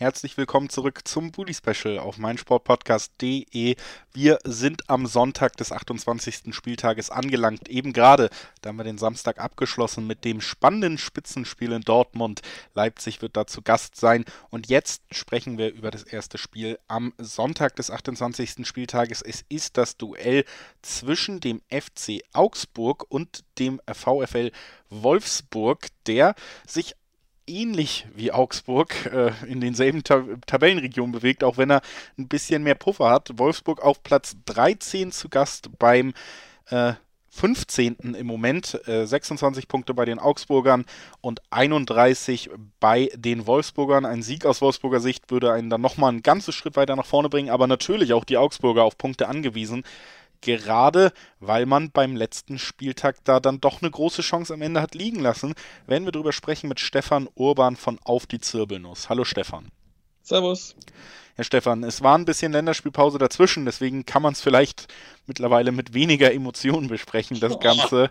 Herzlich willkommen zurück zum Bully Special auf meinsportpodcast.de. Wir sind am Sonntag des 28. Spieltages angelangt. Eben gerade, da haben wir den Samstag abgeschlossen mit dem spannenden Spitzenspiel in Dortmund. Leipzig wird dazu Gast sein. Und jetzt sprechen wir über das erste Spiel am Sonntag des 28. Spieltages. Es ist das Duell zwischen dem FC Augsburg und dem VfL Wolfsburg, der sich ähnlich wie Augsburg äh, in denselben Ta Tabellenregionen bewegt, auch wenn er ein bisschen mehr Puffer hat. Wolfsburg auf Platz 13 zu Gast beim äh, 15. im Moment, äh, 26 Punkte bei den Augsburgern und 31 bei den Wolfsburgern. Ein Sieg aus Wolfsburger Sicht würde einen dann nochmal einen ganzen Schritt weiter nach vorne bringen, aber natürlich auch die Augsburger auf Punkte angewiesen gerade weil man beim letzten Spieltag da dann doch eine große Chance am Ende hat liegen lassen, werden wir darüber sprechen mit Stefan Urban von Auf die Zirbelnuss. Hallo Stefan. Servus. Herr Stefan, es war ein bisschen Länderspielpause dazwischen, deswegen kann man es vielleicht mittlerweile mit weniger Emotionen besprechen, das Ganze.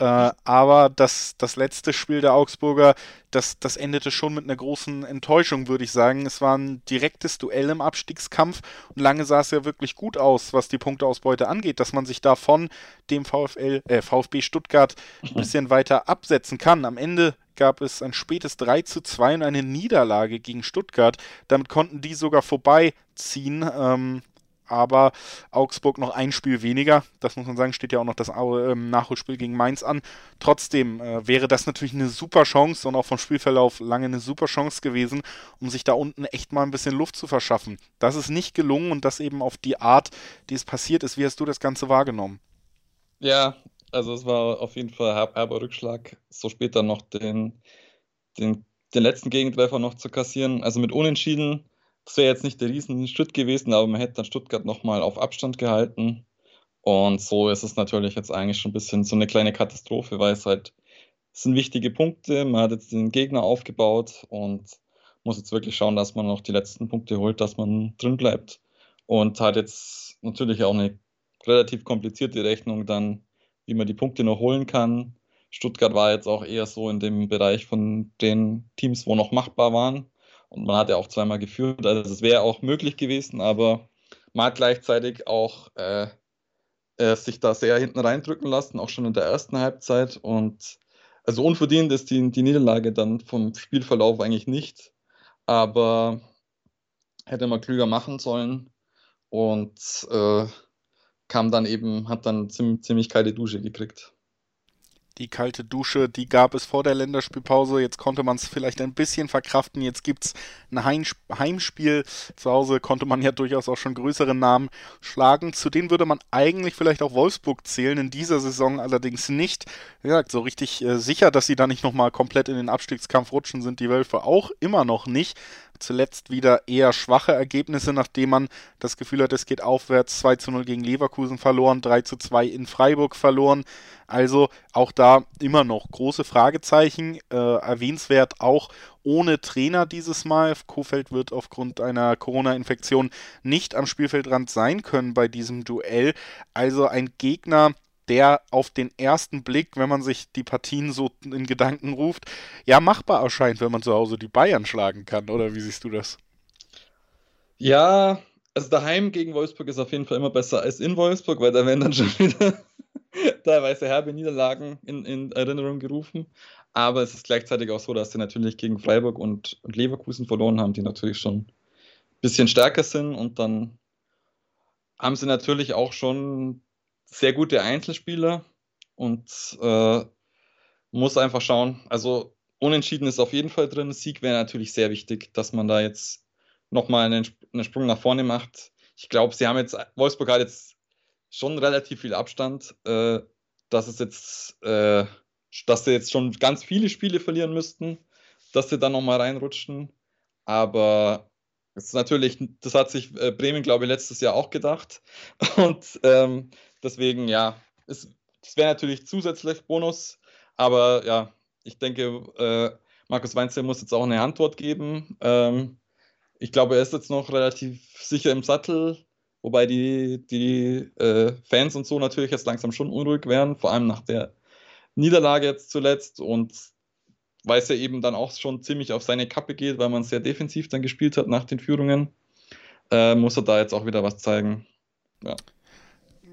Äh, aber das, das letzte Spiel der Augsburger, das, das endete schon mit einer großen Enttäuschung, würde ich sagen. Es war ein direktes Duell im Abstiegskampf und lange sah es ja wirklich gut aus, was die Punkteausbeute angeht, dass man sich da von dem VfL, äh, VfB Stuttgart ein bisschen weiter absetzen kann. Am Ende gab es ein spätes 3 zu 2 und eine Niederlage gegen Stuttgart. Damit konnten die sogar vorbeiziehen. Ähm, aber Augsburg noch ein Spiel weniger. Das muss man sagen, steht ja auch noch das ähm, Nachholspiel gegen Mainz an. Trotzdem äh, wäre das natürlich eine super Chance und auch vom Spielverlauf lange eine super Chance gewesen, um sich da unten echt mal ein bisschen Luft zu verschaffen. Das ist nicht gelungen und das eben auf die Art, die es passiert ist. Wie hast du das Ganze wahrgenommen? Ja, also es war auf jeden Fall herber Rückschlag, so später noch den, den, den letzten Gegentreffer noch zu kassieren. Also mit Unentschieden das wäre jetzt nicht der Riesenschritt gewesen, aber man hätte dann Stuttgart nochmal auf Abstand gehalten. Und so ist es natürlich jetzt eigentlich schon ein bisschen so eine kleine Katastrophe, weil es halt es sind wichtige Punkte. Man hat jetzt den Gegner aufgebaut und muss jetzt wirklich schauen, dass man noch die letzten Punkte holt, dass man drin bleibt. Und hat jetzt natürlich auch eine relativ komplizierte Rechnung dann, wie man die Punkte noch holen kann. Stuttgart war jetzt auch eher so in dem Bereich von den Teams, wo noch machbar waren. Und man hat ja auch zweimal geführt. Also es wäre auch möglich gewesen, aber man hat gleichzeitig auch äh, äh, sich da sehr hinten reindrücken lassen, auch schon in der ersten Halbzeit. Und also unverdient ist die, die Niederlage dann vom Spielverlauf eigentlich nicht. Aber hätte man klüger machen sollen und äh, kam dann eben, hat dann ziemlich, ziemlich kalte Dusche gekriegt die kalte Dusche, die gab es vor der Länderspielpause. Jetzt konnte man es vielleicht ein bisschen verkraften. Jetzt gibt es ein Heimspiel. Zu Hause konnte man ja durchaus auch schon größere Namen schlagen. Zu denen würde man eigentlich vielleicht auch Wolfsburg zählen. In dieser Saison allerdings nicht. Wie gesagt, so richtig äh, sicher, dass sie da nicht nochmal komplett in den Abstiegskampf rutschen, sind die Wölfe auch immer noch nicht zuletzt wieder eher schwache Ergebnisse, nachdem man das Gefühl hat, es geht aufwärts. 2 zu 0 gegen Leverkusen verloren, 3 zu 2 in Freiburg verloren. Also auch da immer noch große Fragezeichen. Äh, erwähnenswert auch ohne Trainer dieses Mal. Kofeld wird aufgrund einer Corona-Infektion nicht am Spielfeldrand sein können bei diesem Duell. Also ein Gegner, der auf den ersten Blick, wenn man sich die Partien so in Gedanken ruft, ja machbar erscheint, wenn man zu Hause die Bayern schlagen kann. Oder wie siehst du das? Ja, also daheim gegen Wolfsburg ist auf jeden Fall immer besser als in Wolfsburg, weil da werden dann schon wieder teilweise herbe Niederlagen in, in, Erinnerung gerufen. Aber es ist gleichzeitig auch so, dass sie natürlich gegen Freiburg und, und Leverkusen verloren haben, die natürlich schon ein bisschen stärker sind. Und dann haben sie natürlich auch schon sehr gute Einzelspieler und äh, muss einfach schauen. Also unentschieden ist auf jeden Fall drin. Sieg wäre natürlich sehr wichtig, dass man da jetzt nochmal einen, einen Sprung nach vorne macht. Ich glaube, sie haben jetzt, Wolfsburg hat jetzt schon relativ viel Abstand, äh, dass es jetzt, äh, dass sie jetzt schon ganz viele Spiele verlieren müssten, dass sie dann nochmal reinrutschen. Aber das ist natürlich, das hat sich äh, Bremen, glaube ich, letztes Jahr auch gedacht. Und ähm, Deswegen, ja, es, das wäre natürlich zusätzlich Bonus, aber ja, ich denke, äh, Markus Weinzel muss jetzt auch eine Antwort geben. Ähm, ich glaube, er ist jetzt noch relativ sicher im Sattel. wobei die, die äh, Fans und so natürlich jetzt langsam schon unruhig werden, vor allem nach der Niederlage jetzt zuletzt und weil es ja eben dann auch schon ziemlich auf seine Kappe geht, weil man sehr defensiv dann gespielt hat nach den Führungen, äh, muss er da jetzt auch wieder was zeigen. Ja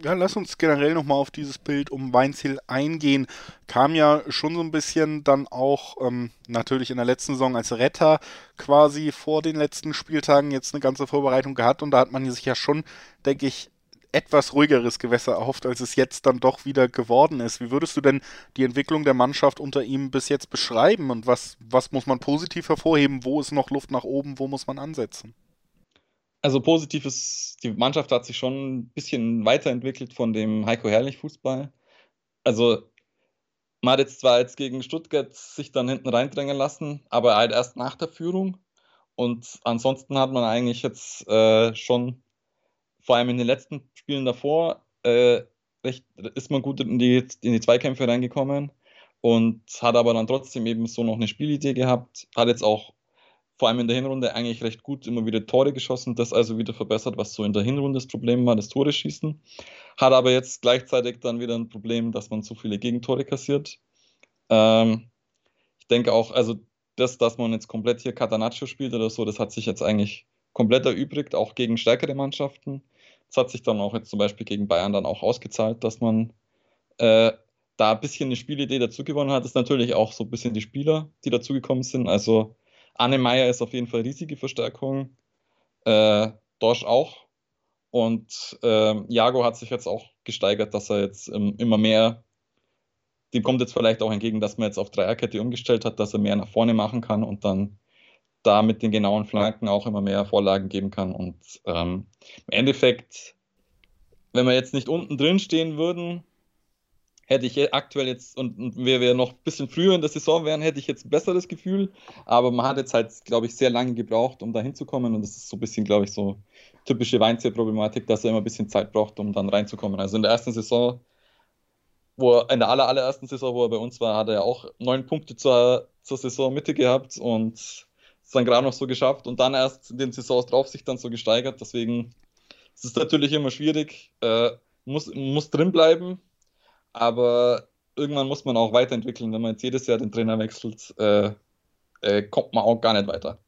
ja, lass uns generell nochmal auf dieses Bild um Weinziel eingehen. Kam ja schon so ein bisschen dann auch ähm, natürlich in der letzten Saison als Retter quasi vor den letzten Spieltagen jetzt eine ganze Vorbereitung gehabt und da hat man sich ja schon, denke ich, etwas ruhigeres Gewässer erhofft, als es jetzt dann doch wieder geworden ist. Wie würdest du denn die Entwicklung der Mannschaft unter ihm bis jetzt beschreiben und was, was muss man positiv hervorheben? Wo ist noch Luft nach oben? Wo muss man ansetzen? Also positiv ist, die Mannschaft hat sich schon ein bisschen weiterentwickelt von dem Heiko Herrlich Fußball. Also man hat jetzt zwar jetzt gegen Stuttgart sich dann hinten reindrängen lassen, aber halt erst nach der Führung. Und ansonsten hat man eigentlich jetzt äh, schon, vor allem in den letzten Spielen davor, äh, recht, ist man gut in die, in die Zweikämpfe reingekommen und hat aber dann trotzdem eben so noch eine Spielidee gehabt. Hat jetzt auch vor allem in der Hinrunde eigentlich recht gut immer wieder Tore geschossen, das also wieder verbessert, was so in der Hinrunde das Problem war, das Tore schießen. Hat aber jetzt gleichzeitig dann wieder ein Problem, dass man zu viele Gegentore kassiert. Ähm, ich denke auch, also das, dass man jetzt komplett hier Catanaccio spielt oder so, das hat sich jetzt eigentlich komplett erübrigt, auch gegen stärkere Mannschaften. Das hat sich dann auch jetzt zum Beispiel gegen Bayern dann auch ausgezahlt, dass man äh, da ein bisschen eine Spielidee dazu gewonnen hat. Das ist natürlich auch so ein bisschen die Spieler, die dazugekommen sind. Also Anne Meyer ist auf jeden Fall riesige Verstärkung. Äh, Dorsch auch. Und äh, Jago hat sich jetzt auch gesteigert, dass er jetzt ähm, immer mehr, dem kommt jetzt vielleicht auch entgegen, dass man jetzt auf Dreierkette umgestellt hat, dass er mehr nach vorne machen kann und dann da mit den genauen Flanken auch immer mehr Vorlagen geben kann. Und ähm, im Endeffekt, wenn wir jetzt nicht unten drin stehen würden, hätte ich aktuell jetzt, und, und wir, wir noch ein bisschen früher in der Saison wären, hätte ich jetzt ein besseres Gefühl. Aber man hat jetzt halt, glaube ich, sehr lange gebraucht, um da hinzukommen. Und das ist so ein bisschen, glaube ich, so typische Weinzier-Problematik, dass er immer ein bisschen Zeit braucht, um dann reinzukommen. Also in der ersten Saison, wo er, in der aller, allerersten Saison, wo er bei uns war, hat er ja auch neun Punkte zur, zur Saisonmitte gehabt und dann gerade noch so geschafft und dann erst in den Saisons drauf sich dann so gesteigert. Deswegen ist es natürlich immer schwierig. Äh, muss, muss drin bleiben, aber irgendwann muss man auch weiterentwickeln. Wenn man jetzt jedes Jahr den Trainer wechselt, äh, äh, kommt man auch gar nicht weiter.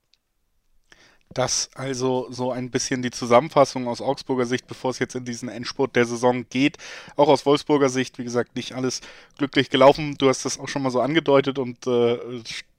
Das also so ein bisschen die Zusammenfassung aus Augsburger Sicht, bevor es jetzt in diesen Endspurt der Saison geht. Auch aus Wolfsburger Sicht, wie gesagt, nicht alles glücklich gelaufen. Du hast das auch schon mal so angedeutet und äh,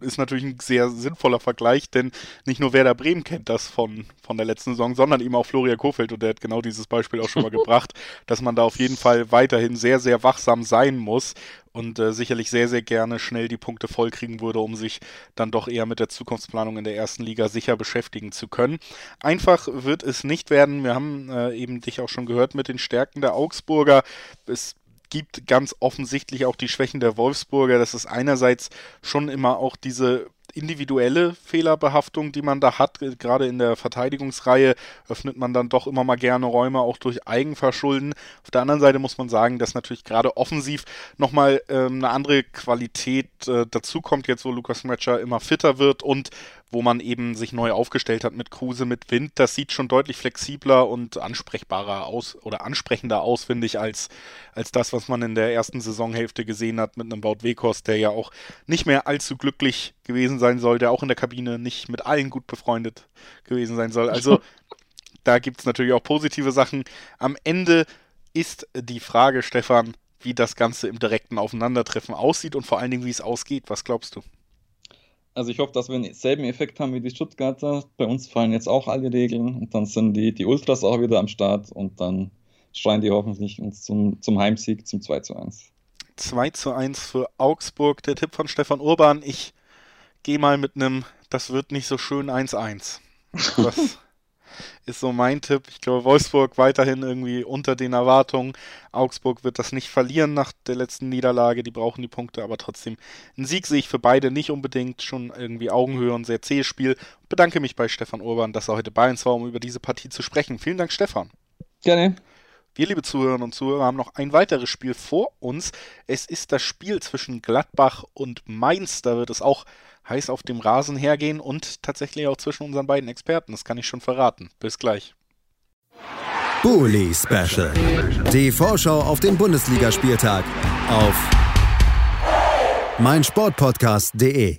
ist natürlich ein sehr sinnvoller Vergleich, denn nicht nur Werder Bremen kennt das von, von der letzten Saison, sondern eben auch Florian Kofeld und der hat genau dieses Beispiel auch schon mal gebracht, dass man da auf jeden Fall weiterhin sehr, sehr wachsam sein muss und äh, sicherlich sehr, sehr gerne schnell die Punkte vollkriegen würde, um sich dann doch eher mit der Zukunftsplanung in der ersten Liga sicher beschäftigen zu können. Einfach wird es nicht werden. Wir haben äh, eben dich auch schon gehört mit den Stärken der Augsburger. Es gibt ganz offensichtlich auch die Schwächen der Wolfsburger. Das ist einerseits schon immer auch diese individuelle Fehlerbehaftung, die man da hat. Gerade in der Verteidigungsreihe öffnet man dann doch immer mal gerne Räume, auch durch Eigenverschulden. Auf der anderen Seite muss man sagen, dass natürlich gerade offensiv nochmal ähm, eine andere Qualität äh, dazukommt, jetzt wo Lukas Matcher immer fitter wird und wo man eben sich neu aufgestellt hat mit Kruse, mit Wind. Das sieht schon deutlich flexibler und ansprechbarer aus oder ansprechender aus, finde ich, als, als das, was man in der ersten Saisonhälfte gesehen hat mit einem Baut Wekos, der ja auch nicht mehr allzu glücklich gewesen sein soll, der auch in der Kabine nicht mit allen gut befreundet gewesen sein soll. Also da gibt es natürlich auch positive Sachen. Am Ende ist die Frage, Stefan, wie das Ganze im direkten Aufeinandertreffen aussieht und vor allen Dingen, wie es ausgeht. Was glaubst du? Also ich hoffe, dass wir denselben Effekt haben wie die Stuttgarter. Bei uns fallen jetzt auch alle Regeln und dann sind die, die Ultras auch wieder am Start und dann schreien die hoffentlich uns zum, zum Heimsieg zum 2 zu 1. 2 zu 1 für Augsburg. Der Tipp von Stefan Urban. Ich gehe mal mit einem, das wird nicht so schön 1-1. Das ist so mein Tipp. Ich glaube, Wolfsburg weiterhin irgendwie unter den Erwartungen. Augsburg wird das nicht verlieren nach der letzten Niederlage. Die brauchen die Punkte, aber trotzdem ein Sieg sehe ich für beide nicht unbedingt. Schon irgendwie Augenhöhe und sehr zähes Spiel. Bedanke mich bei Stefan Urban, dass er heute bei uns war, um über diese Partie zu sprechen. Vielen Dank, Stefan. Gerne. Wir, liebe Zuhörerinnen und Zuhörer, haben noch ein weiteres Spiel vor uns. Es ist das Spiel zwischen Gladbach und Mainz. Da wird es auch heiß auf dem Rasen hergehen und tatsächlich auch zwischen unseren beiden Experten. Das kann ich schon verraten. Bis gleich. Bully Special. Die Vorschau auf den Bundesligaspieltag auf meinsportpodcast.de.